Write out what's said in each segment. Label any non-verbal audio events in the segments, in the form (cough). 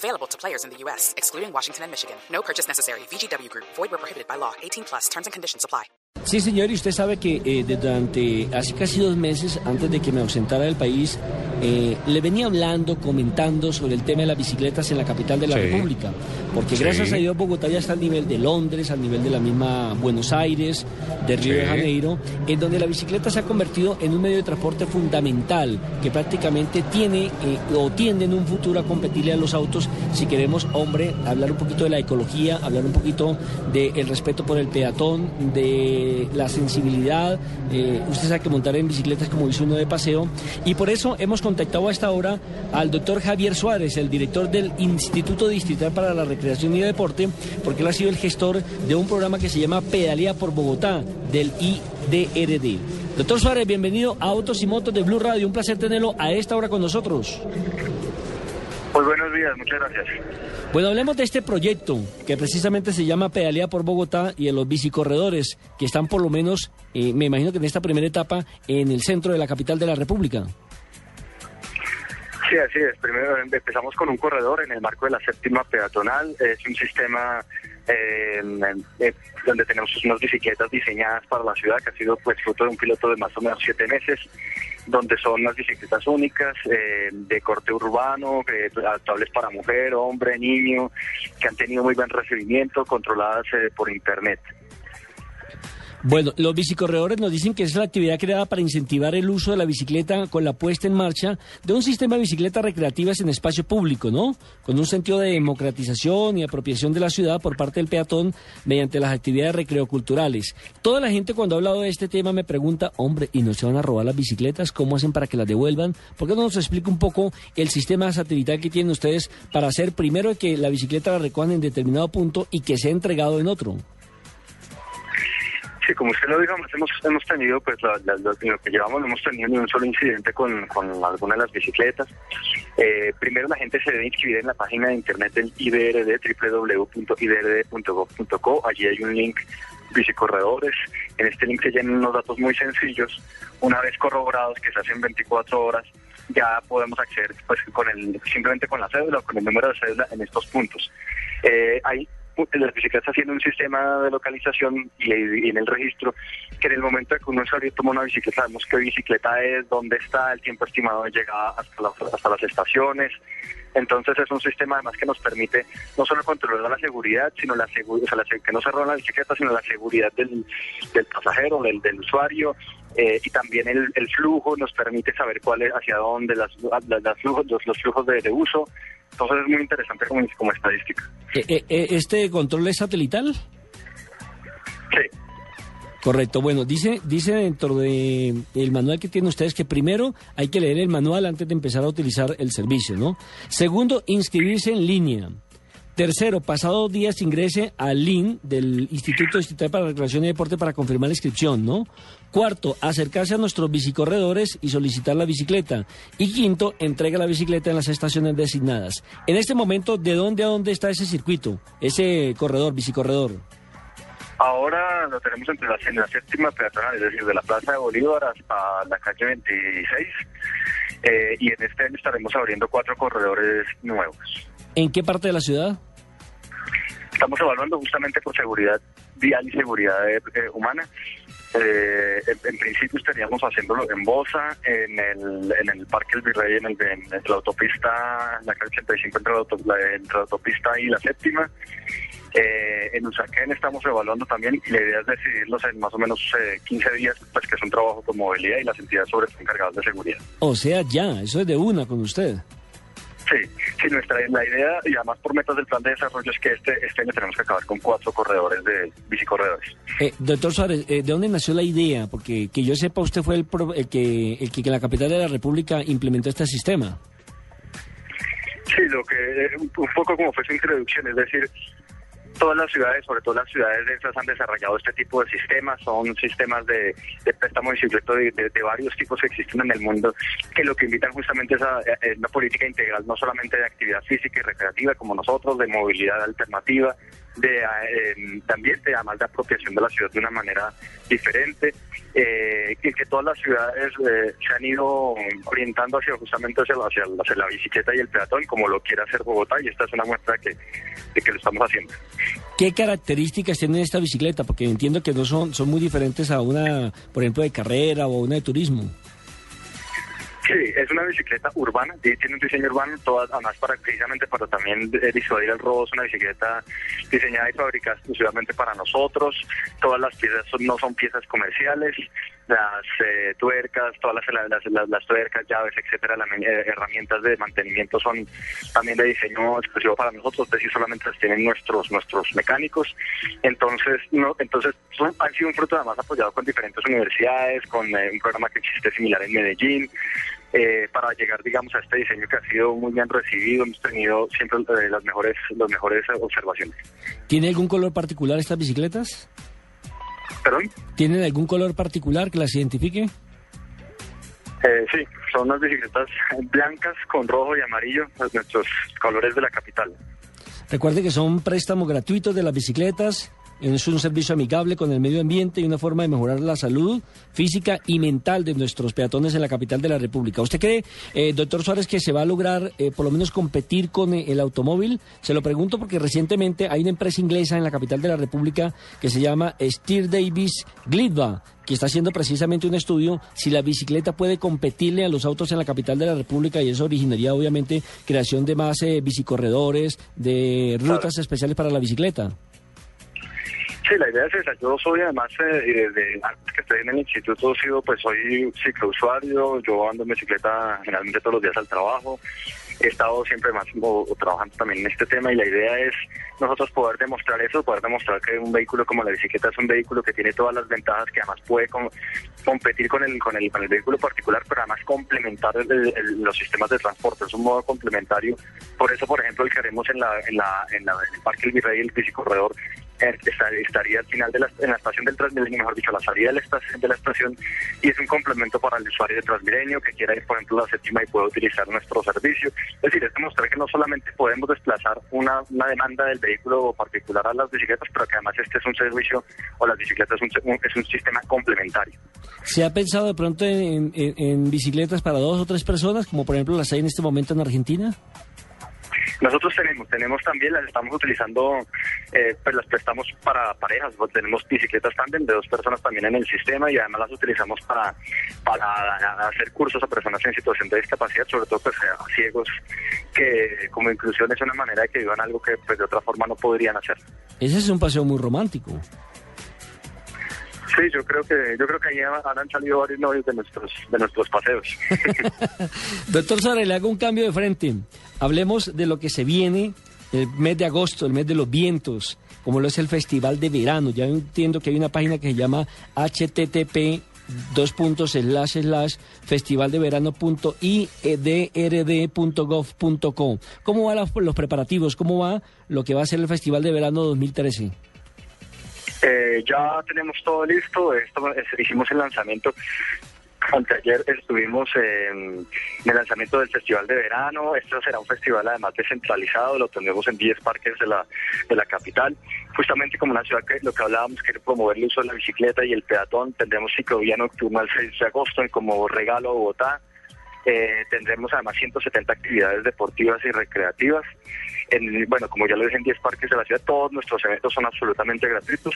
Available to players in the U.S., excluding Washington and Michigan. No purchase necessary. VGW Group. Void where prohibited by law. 18 plus. Terms and conditions apply. Sí, señor, y usted sabe que eh, durante hace casi dos meses, antes de que me ausentara del país, eh, le venía hablando, comentando sobre el tema de las bicicletas en la capital de la Sí. República. Porque Sí. gracias a Dios Bogotá ya está al nivel de Londres, al nivel de la misma Buenos Aires, de Río de. Janeiro, en donde la bicicleta se ha convertido en un medio de transporte fundamental que prácticamente tiene eh, o tiende en un futuro a competirle a los autos si queremos, hombre, hablar un poquito de la ecología, hablar un poquito del respeto por el peatón, de la sensibilidad. eh, usted sabe que montar en bicicleta es como dice uno de paseo. Y por eso hemos contactado a esta hora al doctor Javier Suárez, el director del Instituto Distrital para la Recreación y Deporte, porque él ha sido el gestor de un programa que se llama Pedalía por Bogotá, del IDRD. Doctor Suárez, bienvenido a Autos y Motos de Blue Radio. Un placer tenerlo a esta hora con nosotros. Pues buenos días, muchas gracias. Bueno, hablemos de este proyecto que precisamente se llama Pedalía por Bogotá y de los bicicorredores que están por lo menos, eh, me imagino que en esta primera etapa, en el centro de la capital de la República. Sí, así es. Primero empezamos con un corredor en el marco de la séptima peatonal. Es un sistema eh, eh, donde tenemos unas bicicletas diseñadas para la ciudad, que ha sido pues fruto de un piloto de más o menos siete meses, donde son unas bicicletas únicas, eh, de corte urbano, adaptables para mujer, hombre, niño, que han tenido muy buen recibimiento, controladas por internet. Bueno, los bicicorredores nos dicen que es la actividad creada para incentivar el uso de la bicicleta con la puesta en marcha de un sistema de bicicletas recreativas en espacio público, ¿no? Con un sentido de democratización y apropiación de la ciudad por parte del peatón mediante las actividades recreoculturales. Toda la gente cuando ha hablado de este tema me pregunta, hombre, ¿y no se van a robar las bicicletas? ¿Cómo hacen para que las devuelvan? ¿Por qué no nos explica un poco el sistema satelital que tienen ustedes para hacer primero que la bicicleta la recojan en determinado punto y que sea entregado en otro? Como usted lo dijo, hemos, hemos tenido, pues la- lo, que llevamos, no hemos tenido ni un solo incidente con, alguna de las bicicletas. Eh, primero, la gente se debe inscribir en la página de internet del IDRD, www.idrd.gov.co. Allí hay un link, bicicorredores. En este link se llenan unos datos muy sencillos. Una vez corroborados, que se hacen 24 horas, ya podemos acceder pues con el simplemente con la cédula o con el número de cédula en estos puntos. Eh, hay las bicicletas tienen un sistema de localización y, en el registro que en el momento que un usuario toma una bicicleta sabemos qué bicicleta es, dónde está, el tiempo estimado de llegada hasta, hasta las estaciones. Entonces es un sistema además que nos permite no solo controlar la seguridad, sino la segu- o sea, la se- que no se roban la bicicleta, sino la seguridad del, del pasajero, del, usuario, eh, y también el, flujo nos permite saber cuál es, hacia dónde, las, flujos, los, los flujos de uso. Entonces es muy interesante como, como estadística. Eh, eh, eh, ¿Este control es satelital? Sí. Correcto. Bueno, dice, dice dentro de el manual que tienen ustedes que primero hay que leer el manual antes de empezar a utilizar el servicio, ¿no? Segundo, inscribirse en línea. Tercero, pasado días ingrese al link del Instituto Distrital para la Recreación y Deporte para confirmar la inscripción, ¿no? Cuarto, acercarse a nuestros bicicorredores y solicitar la bicicleta. Y quinto, entrega la bicicleta en las estaciones designadas. En este momento, ¿de dónde a dónde está ese circuito? Ese corredor, bicicorredor. Ahora lo tenemos entre en la séptima peatonal, es decir, de la Plaza de Bolívar hasta la calle 26. eh, y en este año estaremos abriendo cuatro corredores nuevos. ¿En qué parte de la ciudad? Estamos evaluando justamente por seguridad vial y seguridad eh, eh, humana. Eh, en, en principio estaríamos haciéndolo en Bosa, en el, en el Parque El Virrey, en, el, en, la autopista, la calle 85 entre la, auto- la- entre la autopista y la séptima. Eh, en Usaquén estamos evaluando también y la idea es decidirlos en más o menos eh, 15 días, pues que es un trabajo con movilidad y las entidades sobre encargadas de seguridad. O sea, ya, eso es de una con usted. Sí, sí, nuestra la idea y además por metas del plan de desarrollo es que este, este año tenemos que acabar con cuatro corredores de bicicorredores. Eh, doctor Suárez, eh, ¿de dónde nació la idea? Porque que yo sepa, usted fue el, pro- el que, el que en la capital de la República implementó este sistema. Sí, lo que un un poco como fue su introducción, es decir, todas las ciudades, sobre todo las ciudades densas, han desarrollado este tipo de sistemas. Son sistemas de, de préstamo y de, de, varios tipos que existen en el mundo, que lo que invitan justamente es a, una política integral, no solamente de actividad física y recreativa como nosotros, de movilidad alternativa, de eh, también de además de apropiación de la ciudad de una manera diferente eh, que, que todas las ciudades eh, se han ido orientando hacia justamente hacia, hacia, la bicicleta y el peatón como lo quiere hacer Bogotá y esta es una muestra de que lo estamos haciendo. ¿Qué características tiene esta bicicleta? Porque entiendo que no son, son muy diferentes a una, por ejemplo, de carrera o una de turismo. Sí, es una bicicleta urbana, tiene un diseño urbano, todas, además para precisamente para también eh, disuadir el robo, es una bicicleta diseñada y fabricada exclusivamente para nosotros, todas las piezas no son piezas comerciales, las eh, tuercas, todas las, las, tuercas, llaves, etcétera, las eh, herramientas de mantenimiento son también de diseño exclusivo para nosotros, es decir, solamente las tienen nuestros nuestros mecánicos. Entonces, no, entonces han sido un fruto además apoyado con diferentes universidades, con un programa que existe similar en Medellín, eh, para llegar, digamos, a este diseño que ha sido muy bien recibido. Hemos tenido siempre eh, las mejores, las mejores observaciones. ¿Tiene algún color particular estas bicicletas? ¿Perdón? ¿Tienen algún color particular que las identifique? Eh, sí, son unas bicicletas blancas con rojo y amarillo, nuestros colores de la capital. Recuerde que son préstamos gratuitos de las bicicletas es un servicio amigable con el medio ambiente y una forma de mejorar la salud física y mental de nuestros peatones en la capital de la República. ¿Usted cree, eh, doctor Suárez, que se va a lograr eh, por lo menos competir con eh, el automóvil? Se lo pregunto porque recientemente hay una empresa inglesa en la capital de la República que se llama Steer Davis Glidva que está haciendo precisamente un estudio si la bicicleta puede competirle a los autos en la capital de la República y eso originaría obviamente creación de más bicicorredores, de rutas especiales para la bicicleta. Sí, la idea es esa. Yo soy además, eh, de, antes que estoy en el instituto, sido, pues soy ciclousuario, yo ando en bicicleta generalmente todos los días al trabajo. He estado siempre más trabajando también en este tema y la idea es nosotros poder demostrar eso, poder demostrar que un vehículo como la bicicleta es un vehículo que tiene todas las ventajas, que además puede competir con el, con, el, con el vehículo particular, pero además complementar los sistemas de transporte. Es un modo complementario. Por eso, por ejemplo, el que haremos en, la, en, la, en, la, el Parque El Virrey, el bicicorredor, estaría al final de la, en la estación del Transmilenio, mejor dicho, a la salida de la, estación, y es un complemento para el usuario de Transmilenio que quiera ir, por ejemplo, a la séptima y pueda utilizar nuestro servicio. Es decir, es demostrar que no solamente podemos desplazar una, una demanda del vehículo particular a las bicicletas, pero que además este es un servicio, o las bicicletas es un, es un sistema complementario. ¿Se ha pensado de pronto en, en bicicletas para dos o tres personas, como por ejemplo las hay en este momento en Argentina? Nosotros tenemos, tenemos también, las estamos utilizando, eh, pues las prestamos para parejas, pues tenemos bicicletas también de dos personas también en el sistema y además las utilizamos para, para hacer cursos a personas en situación de discapacidad, sobre todo pues a ciegos, que como inclusión es una manera de que vivan algo que pues de otra forma no podrían hacer. Ese es un paseo muy romántico. Sí, yo creo que yo creo que ahí han salido varios novios de nuestros de nuestros paseos. (laughs) Doctor Sara, le hago un cambio de frente. Hablemos de lo que se viene el mes de agosto, el mes de los vientos, como lo es el Festival de Verano. Ya entiendo que hay una página que se llama http dos puntos slash slash festivaldeverano.idrd.gov.co. ¿Cómo van los preparativos? ¿Cómo va lo que va a ser el Festival de Verano 2013? Eh, ya tenemos todo listo. Esto, hicimos el lanzamiento. Anteayer estuvimos en, el lanzamiento del Festival de Verano. Esto será un festival además descentralizado. Lo tendremos en 10 parques de la, de la capital. Justamente como una ciudad que lo que hablábamos, quiere promover el uso de la bicicleta y el peatón. Tendremos ciclovía nocturna el 6 de agosto como regalo a Bogotá. Eh, tendremos además 170 actividades deportivas y recreativas bueno, como ya lo dije, en 10 parques de la ciudad, todos nuestros eventos son absolutamente gratuitos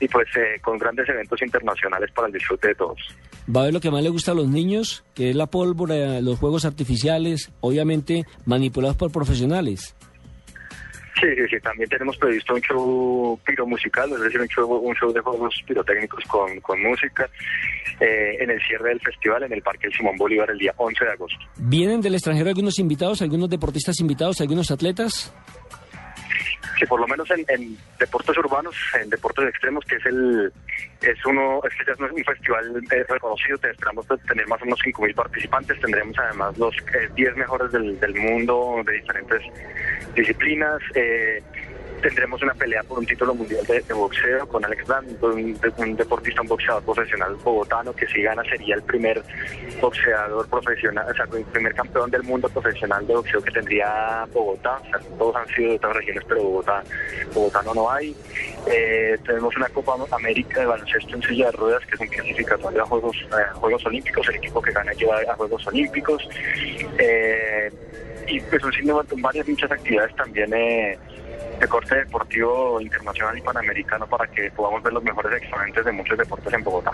y pues eh, con grandes eventos internacionales para el disfrute de todos. Va a ver lo que más le gusta a los niños, que es la pólvora, los juegos artificiales, obviamente manipulados por profesionales. Sí, sí, sí, también tenemos previsto un show musical, es decir, un show, un show de juegos pirotécnicos con, con música eh, en el cierre del festival en el Parque Simón Bolívar el día 11 de agosto. ¿Vienen del extranjero algunos invitados, algunos deportistas invitados, algunos atletas? que por lo menos en, deportes urbanos, en deportes extremos, que es el es uno, es que ya es un festival eh, reconocido, esperamos tener más o menos 5.000 participantes, tendremos además los 10 eh, mejores del, mundo de diferentes disciplinas. Eh, tendremos una pelea por un título mundial de, boxeo con Alex Brand, un, deportista, un boxeador profesional bogotano que si gana sería el primer boxeador profesional, o sea, el primer campeón del mundo profesional de boxeo que tendría Bogotá. O sea, todos han sido de otras regiones, pero Bogotá, Bogotá no, hay. Eh, tenemos una Copa América de baloncesto en silla de ruedas que es un clasificatorio a Juegos, Juegos Olímpicos. El equipo que gana lleva a Juegos Olímpicos. Eh, y pues un varias muchas actividades también eh, de corte deportivo internacional y panamericano para que podamos ver los mejores exponentes de muchos deportes en Bogotá.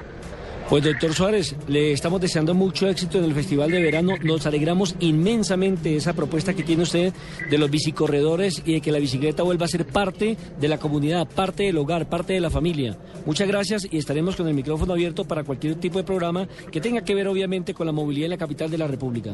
Pues doctor Suárez, le estamos deseando mucho éxito en el Festival de Verano. Nos alegramos inmensamente de esa propuesta que tiene usted de los bicicorredores y de que la bicicleta vuelva a ser parte de la comunidad, parte del hogar, parte de la familia. Muchas gracias y estaremos con el micrófono abierto para cualquier tipo de programa que tenga que ver obviamente con la movilidad en la capital de la República.